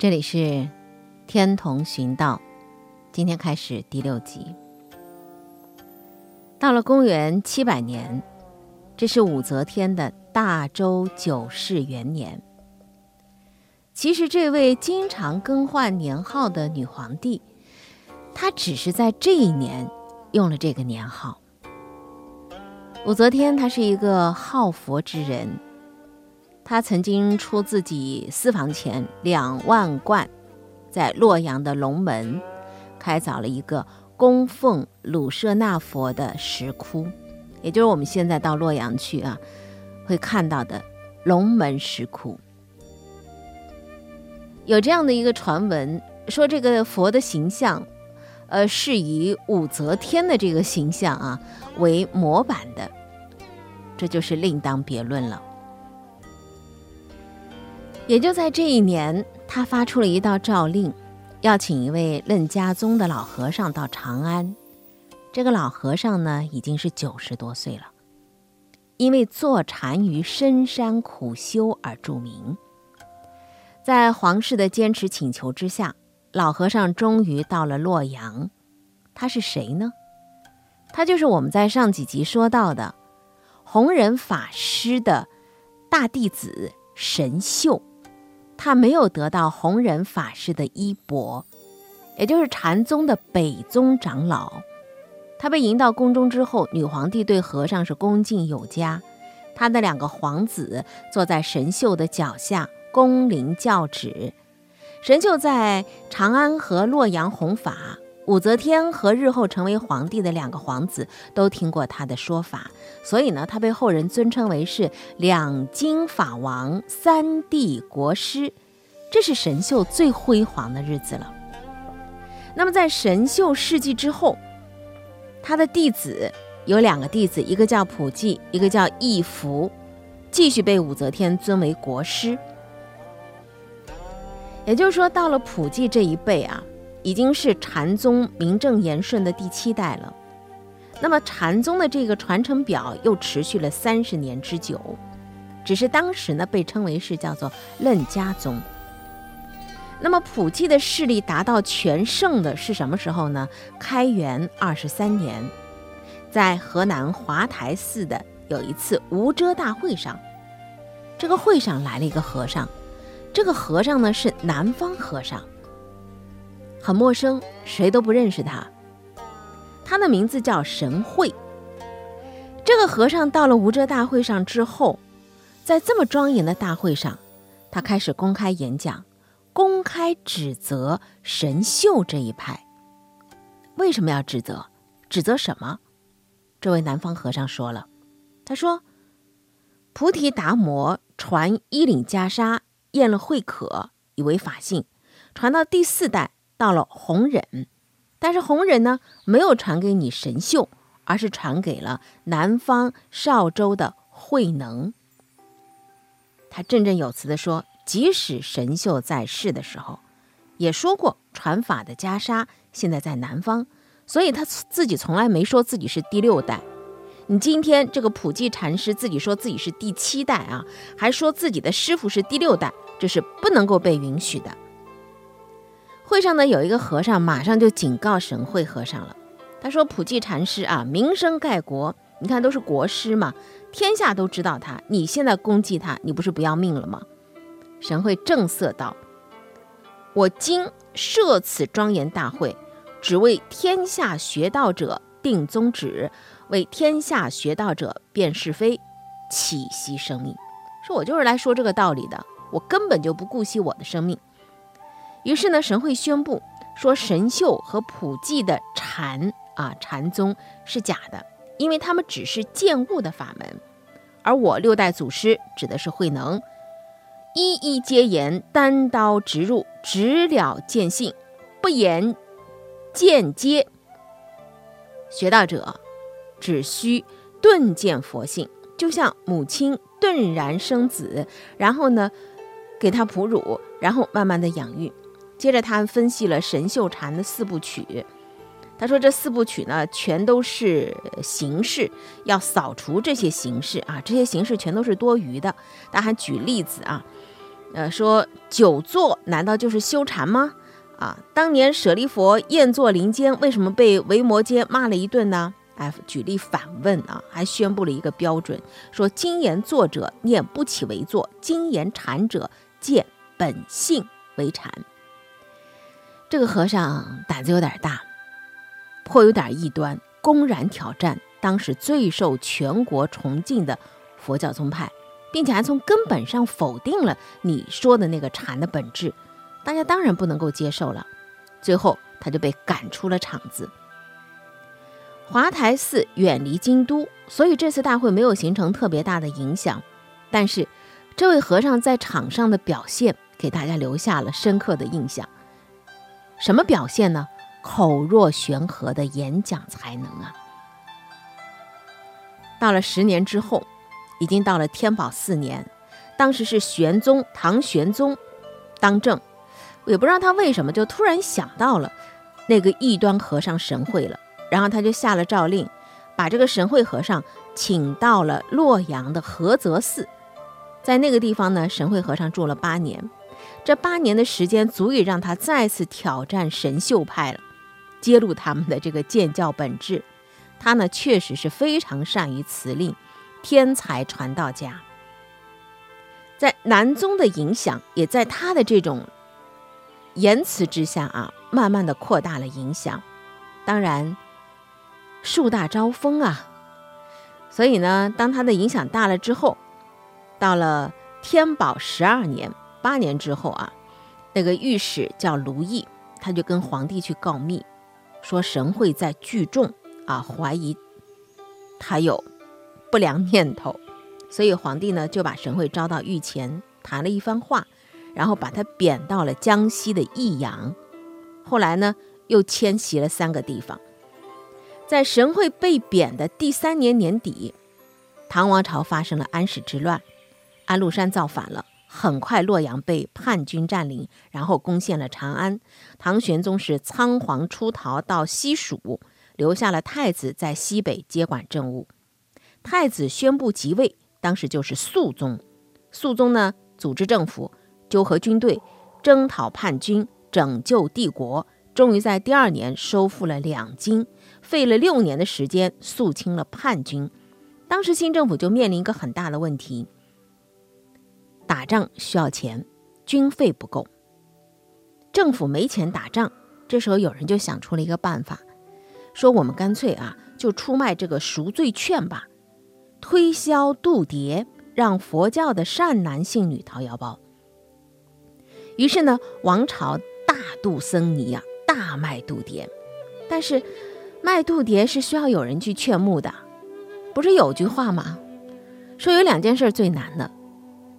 这里是天童寻道，今天开始第六集。到了公元七百年，这是武则天的大周九世元年。其实，这位经常更换年号的女皇帝，她只是在这一年用了这个年号。武则天她是一个好佛之人。他曾经出自己私房钱两万贯，在洛阳的龙门开凿了一个供奉鲁舍那佛的石窟，也就是我们现在到洛阳去啊，会看到的龙门石窟。有这样的一个传闻，说这个佛的形象，呃，是以武则天的这个形象啊为模板的，这就是另当别论了。也就在这一年，他发出了一道诏令，要请一位楞伽宗的老和尚到长安。这个老和尚呢，已经是九十多岁了，因为坐禅于深山苦修而著名。在皇室的坚持请求之下，老和尚终于到了洛阳。他是谁呢？他就是我们在上几集说到的弘忍法师的大弟子神秀。他没有得到弘忍法师的衣钵，也就是禅宗的北宗长老。他被迎到宫中之后，女皇帝对和尚是恭敬有加。他的两个皇子坐在神秀的脚下，恭临教旨。神秀在长安和洛阳弘法。武则天和日后成为皇帝的两个皇子都听过他的说法，所以呢，他被后人尊称为是两京法王、三帝国师。这是神秀最辉煌的日子了。那么，在神秀事迹之后，他的弟子有两个弟子，一个叫普济，一个叫义福，继续被武则天尊为国师。也就是说，到了普济这一辈啊。已经是禅宗名正言顺的第七代了。那么禅宗的这个传承表又持续了三十年之久，只是当时呢被称为是叫做楞伽宗。那么普济的势力达到全盛的是什么时候呢？开元二十三年，在河南华台寺的有一次无遮大会上，这个会上来了一个和尚，这个和尚呢是南方和尚。很陌生，谁都不认识他。他的名字叫神会。这个和尚到了无遮大会上之后，在这么庄严的大会上，他开始公开演讲，公开指责神秀这一派。为什么要指责？指责什么？这位南方和尚说了，他说：“菩提达摩传衣领袈裟，验了慧可，以为法性，传到第四代。”到了弘忍，但是弘忍呢没有传给你神秀，而是传给了南方少州的慧能。他振振有词地说，即使神秀在世的时候，也说过传法的袈裟现在在南方，所以他自己从来没说自己是第六代。你今天这个普济禅师自己说自己是第七代啊，还说自己的师傅是第六代，这是不能够被允许的。会上呢，有一个和尚马上就警告神会和尚了。他说：“普济禅师啊，名声盖国，你看都是国师嘛，天下都知道他。你现在攻击他，你不是不要命了吗？”神会正色道：“我今设此庄严大会，只为天下学道者定宗旨，为天下学道者辨是非，岂惜生命？说我就是来说这个道理的，我根本就不顾惜我的生命。”于是呢，神会宣布说，神秀和普济的禅啊禅宗是假的，因为他们只是见物的法门，而我六代祖师指的是慧能，一一皆言单刀直入，直了见性，不言间接。学道者只需顿见佛性，就像母亲顿然生子，然后呢给他哺乳，然后慢慢的养育。接着，他分析了神秀禅的四部曲。他说，这四部曲呢，全都是形式，要扫除这些形式啊，这些形式全都是多余的。他还举例子啊，呃，说久坐难道就是修禅吗？啊，当年舍利佛宴坐林间，为什么被维摩诘骂了一顿呢？哎，举例反问啊，还宣布了一个标准，说今言坐者念不起为坐，今言禅者见本性为禅。这个和尚胆子有点大，颇有点异端，公然挑战当时最受全国崇敬的佛教宗派，并且还从根本上否定了你说的那个禅的本质。大家当然不能够接受了，最后他就被赶出了场子。华台寺远离京都，所以这次大会没有形成特别大的影响。但是，这位和尚在场上的表现给大家留下了深刻的印象。什么表现呢？口若悬河的演讲才能啊！到了十年之后，已经到了天宝四年，当时是玄宗唐玄宗当政。也不知道他为什么就突然想到了那个异端和尚神会了，然后他就下了诏令，把这个神会和尚请到了洛阳的菏泽寺，在那个地方呢，神会和尚住了八年，这八年的时间足以让他再次挑战神秀派了，揭露他们的这个建教本质。他呢，确实是非常善于辞令，天才传道家，在南宗的影响也在他的这种。言辞之下啊，慢慢的扩大了影响。当然，树大招风啊，所以呢，当他的影响大了之后，到了天宝十二年，八年之后啊，那个御史叫卢毅，他就跟皇帝去告密，说神会在聚众啊，怀疑他有不良念头，所以皇帝呢就把神会招到御前谈了一番话。然后把他贬到了江西的益阳，后来呢又迁徙了三个地方。在神会被贬的第三年年底，唐王朝发生了安史之乱，安禄山造反了，很快洛阳被叛军占领，然后攻陷了长安。唐玄宗是仓皇出逃到西蜀，留下了太子在西北接管政务。太子宣布即位，当时就是肃宗。肃宗呢组织政府。纠合军队，征讨叛军，拯救帝国，终于在第二年收复了两京，费了六年的时间肃清了叛军。当时新政府就面临一个很大的问题：打仗需要钱，军费不够，政府没钱打仗。这时候有人就想出了一个办法，说我们干脆啊，就出卖这个赎罪券吧，推销度牒，让佛教的善男信女掏腰包。于是呢，王朝大度僧尼啊，大卖度牒。但是，卖度牒是需要有人去劝募的。不是有句话吗？说有两件事最难的，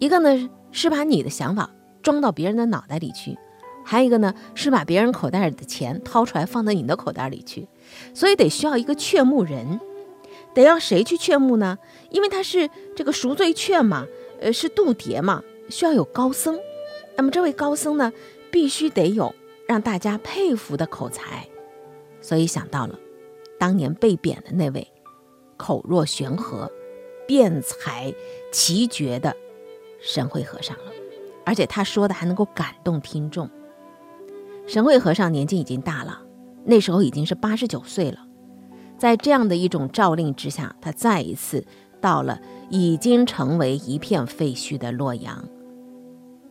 一个呢是把你的想法装到别人的脑袋里去，还有一个呢是把别人口袋里的钱掏出来放到你的口袋里去。所以得需要一个劝募人，得要谁去劝募呢？因为他是这个赎罪券嘛，呃，是度牒嘛，需要有高僧。那么这位高僧呢，必须得有让大家佩服的口才，所以想到了当年被贬的那位口若悬河、辩才奇绝的神会和尚了，而且他说的还能够感动听众。神会和尚年纪已经大了，那时候已经是八十九岁了，在这样的一种诏令之下，他再一次到了已经成为一片废墟的洛阳。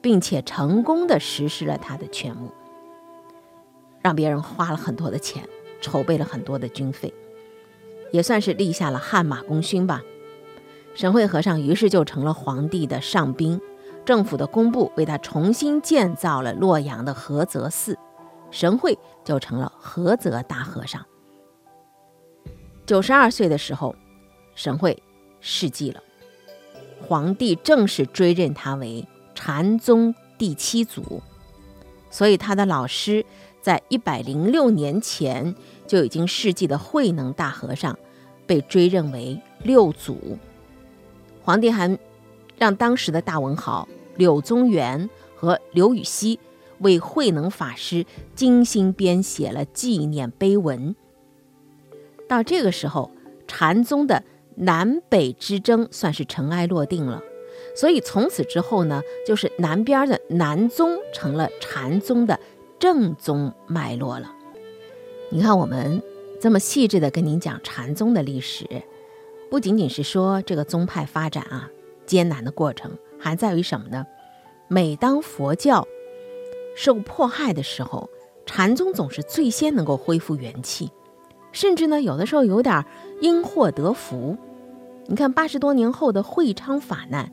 并且成功的实施了他的劝募，让别人花了很多的钱，筹备了很多的军费，也算是立下了汗马功勋吧。神会和尚于是就成了皇帝的上宾，政府的工部为他重新建造了洛阳的菏泽寺，神会就成了菏泽大和尚。九十二岁的时候，神会世纪了，皇帝正式追认他为。禅宗第七祖，所以他的老师在一百零六年前就已经世纪的慧能大和尚，被追认为六祖。皇帝还让当时的大文豪柳宗元和刘禹锡为慧能法师精心编写了纪念碑文。到这个时候，禅宗的南北之争算是尘埃落定了。所以从此之后呢，就是南边的南宗成了禅宗的正宗脉络了。你看，我们这么细致的跟您讲禅宗的历史，不仅仅是说这个宗派发展啊艰难的过程，还在于什么呢？每当佛教受迫害的时候，禅宗总是最先能够恢复元气，甚至呢，有的时候有点因祸得福。你看，八十多年后的会昌法难。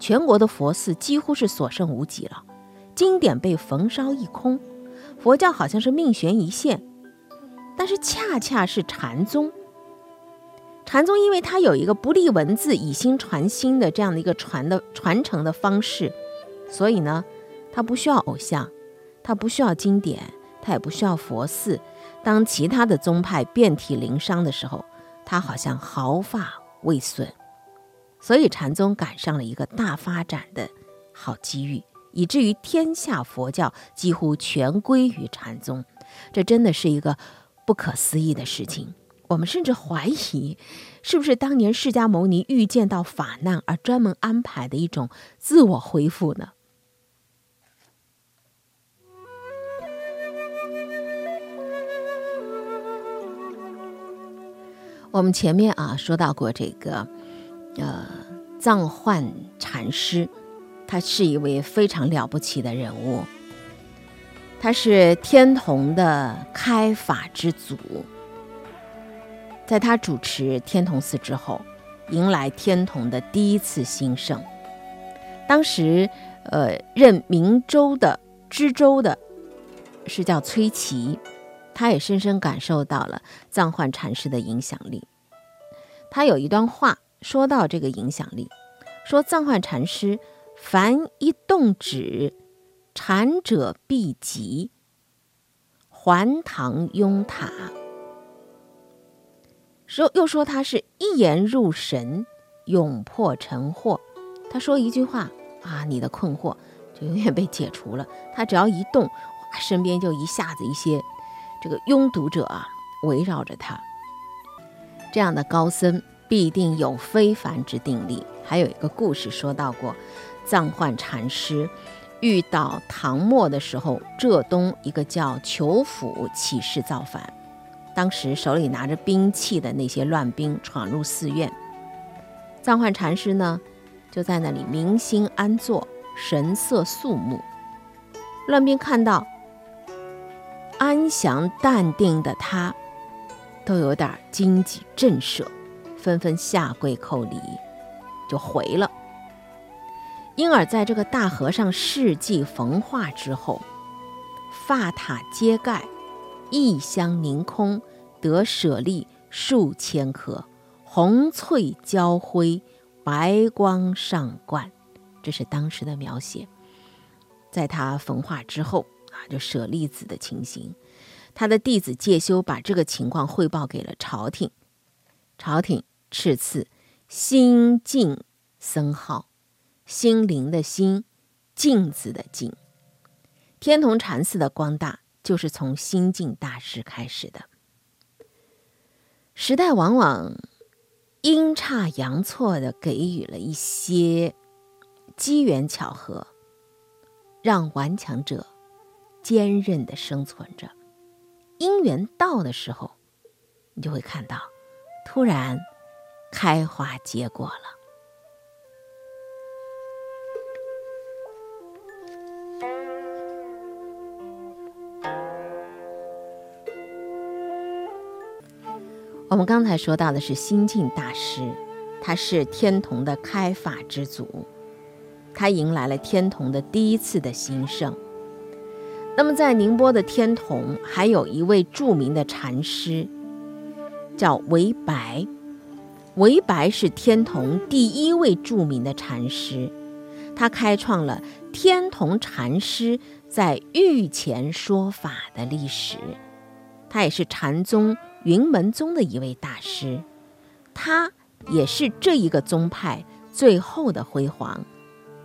全国的佛寺几乎是所剩无几了，经典被焚烧一空，佛教好像是命悬一线。但是恰恰是禅宗，禅宗因为它有一个不立文字以心传心的这样的一个传的传承的方式，所以呢，它不需要偶像，它不需要经典，它也不需要佛寺。当其他的宗派遍体鳞伤的时候，它好像毫发未损。所以禅宗赶上了一个大发展的好机遇，以至于天下佛教几乎全归于禅宗，这真的是一个不可思议的事情。我们甚至怀疑，是不是当年释迦牟尼预见到法难而专门安排的一种自我恢复呢？我们前面啊说到过这个。呃，藏幻禅师，他是一位非常了不起的人物。他是天童的开法之祖。在他主持天童寺之后，迎来天童的第一次兴盛。当时，呃，任明州的知州的是叫崔琦，他也深深感受到了藏幻禅师的影响力。他有一段话。说到这个影响力，说藏幻禅师凡一动止，禅者必急，还堂拥塔。说又说他是一言入神，永破沉惑。他说一句话啊，你的困惑就永远被解除了。他只要一动，身边就一下子一些这个拥堵者啊围绕着他。这样的高僧。必定有非凡之定力。还有一个故事说到过，藏幻禅师遇到唐末的时候，浙东一个叫裘府起事造反，当时手里拿着兵器的那些乱兵闯入寺院，藏幻禅师呢就在那里明心安坐，神色肃穆。乱兵看到安详淡定的他，都有点惊悸震慑。纷纷下跪叩礼，就回了。因而，在这个大和尚事迹焚化之后，发塔揭盖，异香凝空，得舍利数千颗，红翠交辉，白光上冠。这是当时的描写。在他焚化之后啊，就舍利子的情形，他的弟子介休把这个情况汇报给了朝廷，朝廷。赐赐心净僧号，心灵的心，镜子的镜。天童禅寺的光大，就是从心境大师开始的。时代往往阴差阳错的给予了一些机缘巧合，让顽强者坚韧的生存着。因缘到的时候，你就会看到，突然。开花结果了。我们刚才说到的是心净大师，他是天童的开法之祖，他迎来了天童的第一次的兴盛。那么，在宁波的天童，还有一位著名的禅师，叫韦白。韦白是天童第一位著名的禅师，他开创了天童禅师在御前说法的历史。他也是禅宗云门宗的一位大师，他也是这一个宗派最后的辉煌。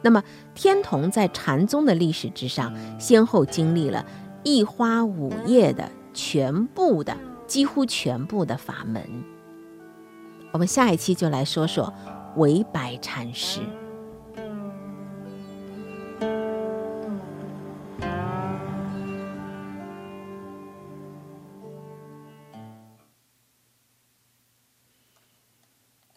那么，天童在禅宗的历史之上，先后经历了一花五叶的全部的几乎全部的法门。我们下一期就来说说唯白禅师。